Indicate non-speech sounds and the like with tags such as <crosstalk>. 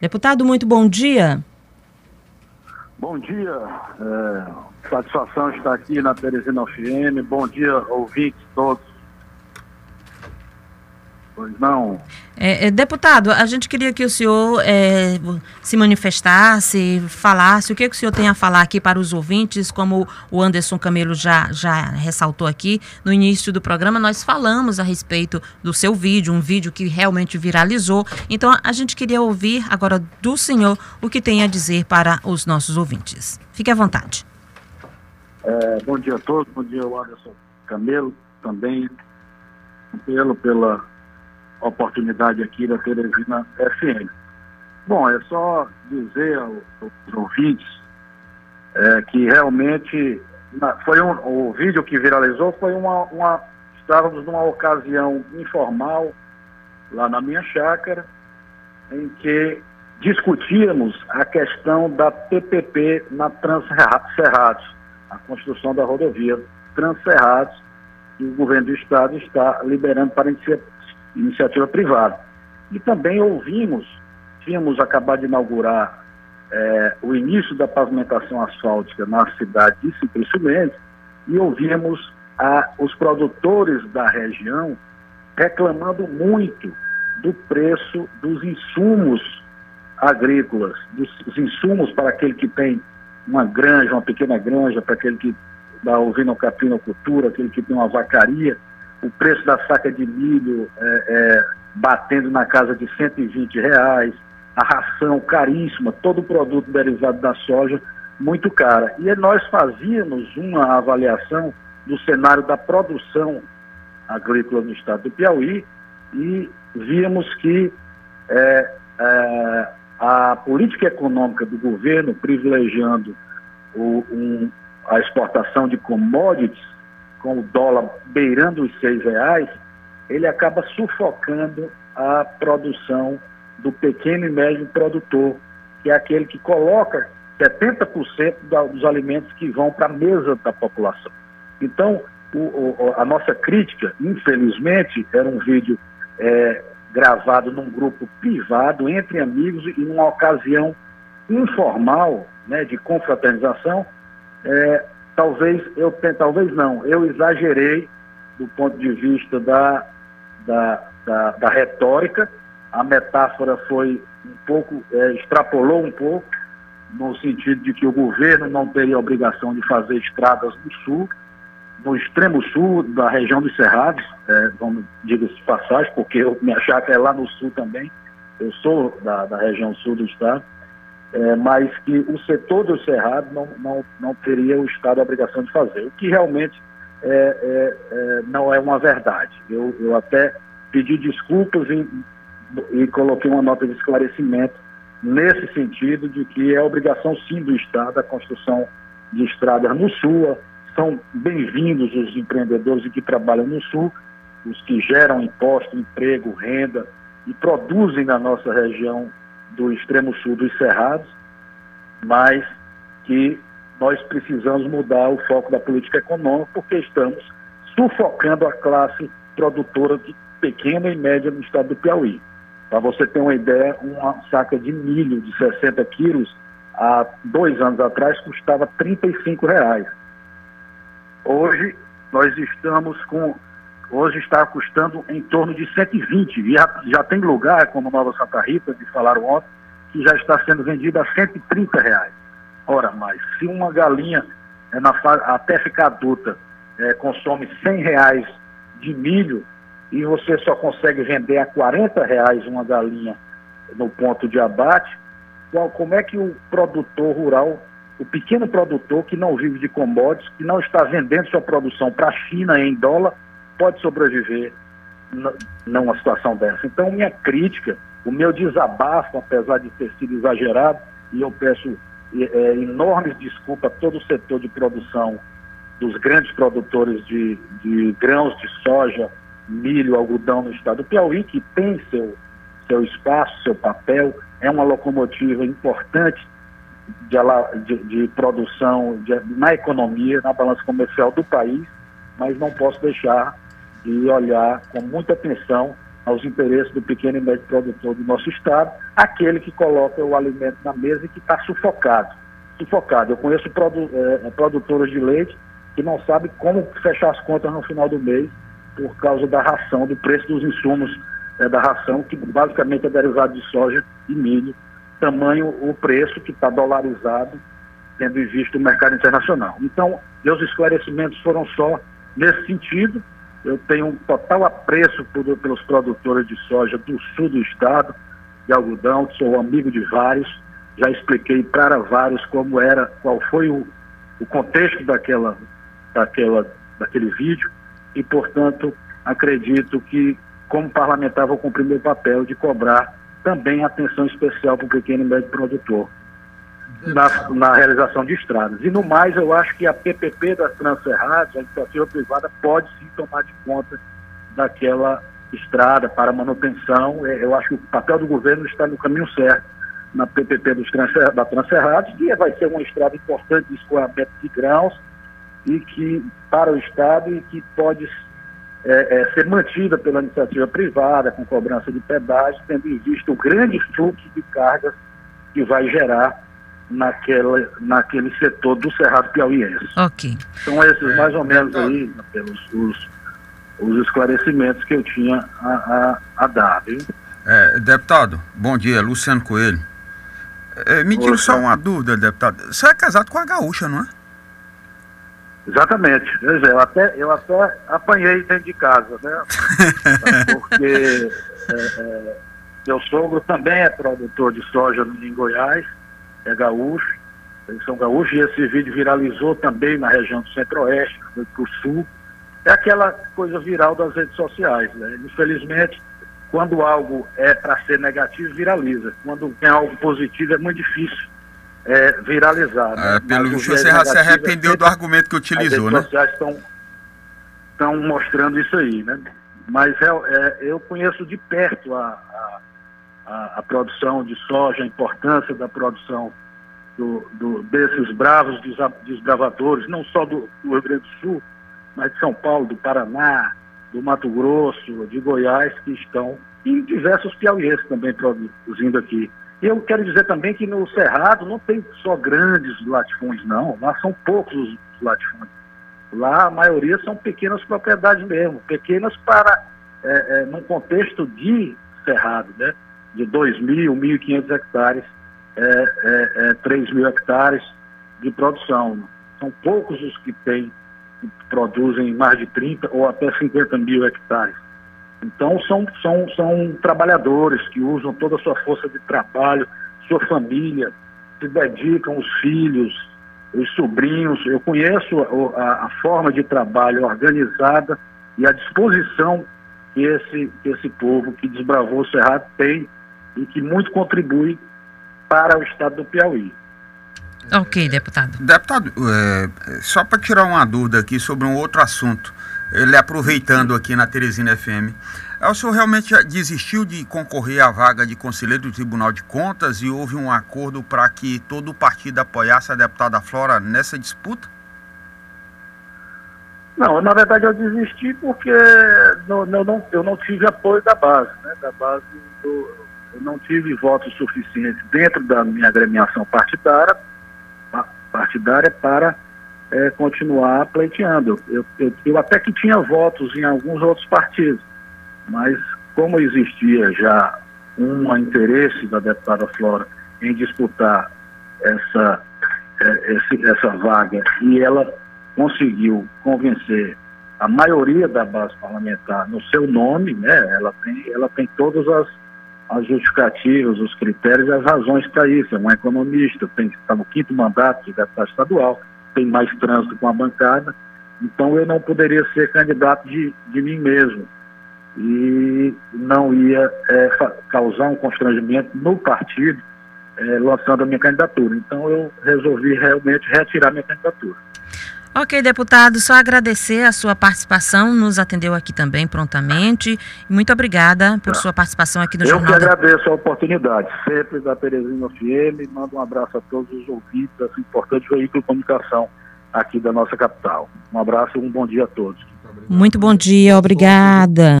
Deputado, muito bom dia. Bom dia. É, satisfação estar aqui na Teresina FM. Bom dia, ouvintes todos Pois não. É, é, deputado, a gente queria que o senhor é, se manifestasse, falasse o que, que o senhor tem a falar aqui para os ouvintes, como o Anderson Camelo já, já ressaltou aqui no início do programa, nós falamos a respeito do seu vídeo, um vídeo que realmente viralizou. Então a gente queria ouvir agora do senhor o que tem a dizer para os nossos ouvintes. Fique à vontade. É, bom dia a todos, bom dia ao Anderson Camelo também, pelo, pela oportunidade aqui da Teresina FM. Bom, é só dizer aos, aos ouvintes é, que realmente foi um, o vídeo que viralizou foi uma, uma estávamos numa ocasião informal lá na minha chácara em que discutíamos a questão da PPP na Transcerrados, a construção da rodovia Transcerrados, que o governo do estado está liberando para iniciativa privada. E também ouvimos, tínhamos acabado de inaugurar é, o início da pavimentação asfáltica na cidade de Simplício Mendes e ouvimos a, os produtores da região reclamando muito do preço dos insumos agrícolas, dos, insumos para aquele que tem uma granja, uma pequena granja, para aquele que dá ovinocultura, aquele que tem uma vacaria, o preço da saca de milho é, é, batendo na casa de 120 reais, a ração caríssima, todo o produto derivado da soja muito cara. E nós fazíamos uma avaliação do cenário da produção agrícola no estado do Piauí e víamos que é, é, a política econômica do governo privilegiando o, um, a exportação de commodities com o dólar beirando os seis reais, ele acaba sufocando a produção do pequeno e médio produtor, que é aquele que coloca 70% dos alimentos que vão para a mesa da população. Então, o, o, a nossa crítica, infelizmente, era um vídeo é, gravado num grupo privado, entre amigos, e numa ocasião informal, né, de confraternização, é, talvez eu talvez não, eu exagerei do ponto de vista da, da, da, da retórica, a metáfora foi um pouco, é, extrapolou um pouco, no sentido de que o governo não teria obrigação de fazer estradas no sul, no extremo sul da região dos Cerrados, é, vamos diga-se de passagem, porque eu me achar que é lá no sul também, eu sou da, da região sul do estado, é, mas que o setor do cerrado não, não, não teria o Estado a obrigação de fazer, o que realmente é, é, é, não é uma verdade. Eu, eu até pedi desculpas e, e coloquei uma nota de esclarecimento nesse sentido de que é obrigação sim do Estado a construção de estradas no Sul. São bem-vindos os empreendedores que trabalham no Sul, os que geram imposto, emprego, renda e produzem na nossa região do extremo sul dos Cerrados, mas que nós precisamos mudar o foco da política econômica porque estamos sufocando a classe produtora de pequena e média no estado do Piauí. Para você ter uma ideia, uma saca de milho de 60 quilos há dois anos atrás custava 35 reais. Hoje nós estamos com hoje está custando em torno de 120. E já, já tem lugar, como Nova Santa Rita, de falaram ontem, que já está sendo vendida a 130 reais. Ora, mas se uma galinha é, na, até ficar adulta é, consome 100 reais de milho e você só consegue vender a 40 reais uma galinha no ponto de abate, qual, como é que o produtor rural, o pequeno produtor que não vive de commodities, que não está vendendo sua produção para a China em dólar, pode sobreviver numa situação dessa. Então, minha crítica, o meu desabafo, apesar de ter sido exagerado, e eu peço é, enormes desculpas a todo o setor de produção dos grandes produtores de, de grãos de soja, milho, algodão no estado do Piauí, que tem seu, seu espaço, seu papel, é uma locomotiva importante de, de, de produção na economia, na balança comercial do país, mas não posso deixar de olhar com muita atenção aos interesses do pequeno e médio produtor do nosso estado, aquele que coloca o alimento na mesa e que está sufocado. Sufocado. Eu conheço produ é, produtores de leite que não sabem como fechar as contas no final do mês por causa da ração, do preço dos insumos é, da ração, que basicamente é derivado de soja e milho, tamanho o preço que está dolarizado, tendo em vista o mercado internacional. Então, meus esclarecimentos foram só nesse sentido. Eu tenho um total apreço por, pelos produtores de soja do sul do estado, de algodão, sou amigo de vários, já expliquei para vários como era, qual foi o, o contexto daquela, daquela, daquele vídeo. E, portanto, acredito que como parlamentar, vou cumprir meu papel de cobrar também atenção especial para o pequeno e médio produtor na, na, realização de estradas. E no mais, eu acho que a PPP das Transferradas, a iniciativa privada, pode sim tomar de conta daquela estrada para manutenção. É, eu acho que o papel do governo está no caminho certo na PPP dos transfer, da Transferrados, que vai ser uma estrada importante de escoamento de grãos e que para o Estado e que pode é, é, ser mantida pela iniciativa privada, com cobrança de pedágio, tendo em vista o grande fluxo de cargas que vai gerar naquela, naquele setor do Cerrado Piauiense. Ok. São esses mais ou menos aí, pelos os, os esclarecimentos que eu tinha a, a, a dar. Viu? É, deputado, bom dia, Luciano Coelho. É, me tira só uma dúvida, deputado. Você é casado com a gaúcha, não é? Exatamente. Eu até, eu até apanhei dentro de casa, né? <laughs> Porque é, é, meu sogro também é produtor de soja em Goiás, é gaúcho, eles são gaúchos, e esse vídeo viralizou também na região do centro-oeste, foi para o sul. É aquela coisa viral das redes sociais. Né? Infelizmente, quando algo é para ser negativo, viraliza. Quando tem algo positivo, é muito difícil é, viralizar. Né? É, pelo visto, você já se arrependeu do argumento que utilizou, né? As redes sociais estão, mostrando isso aí, né? Mas é, é, eu conheço de perto a, a, a, produção de soja, a importância da produção do, do, desses bravos desbravadores, não só do, do Rio Grande do Sul, mas de São Paulo, do Paraná, do Mato Grosso, de Goiás, que estão, e diversos piauienses também produzindo aqui. Eu quero dizer também que no Cerrado não tem só grandes latifúndios, não. Lá são poucos os latifúndios. Lá a maioria são pequenas propriedades mesmo, pequenas para, é, é, num contexto de cerrado, né? De 2 mil, 1.500 hectares, é, é, é, 3 mil hectares de produção. São poucos os que têm, que produzem mais de 30 ou até 50 mil hectares. Então, são, são, são trabalhadores que usam toda a sua força de trabalho, sua família, se dedicam, os filhos, os sobrinhos. Eu conheço a, a forma de trabalho organizada e a disposição que esse, que esse povo que desbravou o Cerrado tem e que muito contribui para o estado do Piauí. Ok, deputado. Deputado, é, só para tirar uma dúvida aqui sobre um outro assunto ele aproveitando aqui na Teresina FM. É, o senhor realmente desistiu de concorrer à vaga de conselheiro do Tribunal de Contas e houve um acordo para que todo o partido apoiasse a deputada Flora nessa disputa? Não, na verdade eu desisti porque não, não, não, eu não tive apoio da base, né? Da base do, eu não tive votos suficientes dentro da minha agremiação partidária, partidária para é, continuar pleiteando. Eu, eu, eu até que tinha votos em alguns outros partidos, mas como existia já um interesse da deputada Flora em disputar essa, é, esse, essa vaga e ela conseguiu convencer a maioria da base parlamentar no seu nome, né? Ela tem, ela tem todas as, as justificativas, os critérios e as razões para isso. É uma economista, tem, está no quinto mandato de deputado estadual, tem mais trânsito com a bancada, então eu não poderia ser candidato de, de mim mesmo. E não ia é, causar um constrangimento no partido é, lançando a minha candidatura. Então eu resolvi realmente retirar minha candidatura. Ok, deputado, só agradecer a sua participação, nos atendeu aqui também prontamente. Muito obrigada por tá. sua participação aqui no Eu Jornal. Eu que agradeço a oportunidade, sempre da Teresina FM. Mando um abraço a todos os ouvintes desse importante veículo de comunicação aqui da nossa capital. Um abraço e um bom dia a todos. Muito bom dia, obrigada.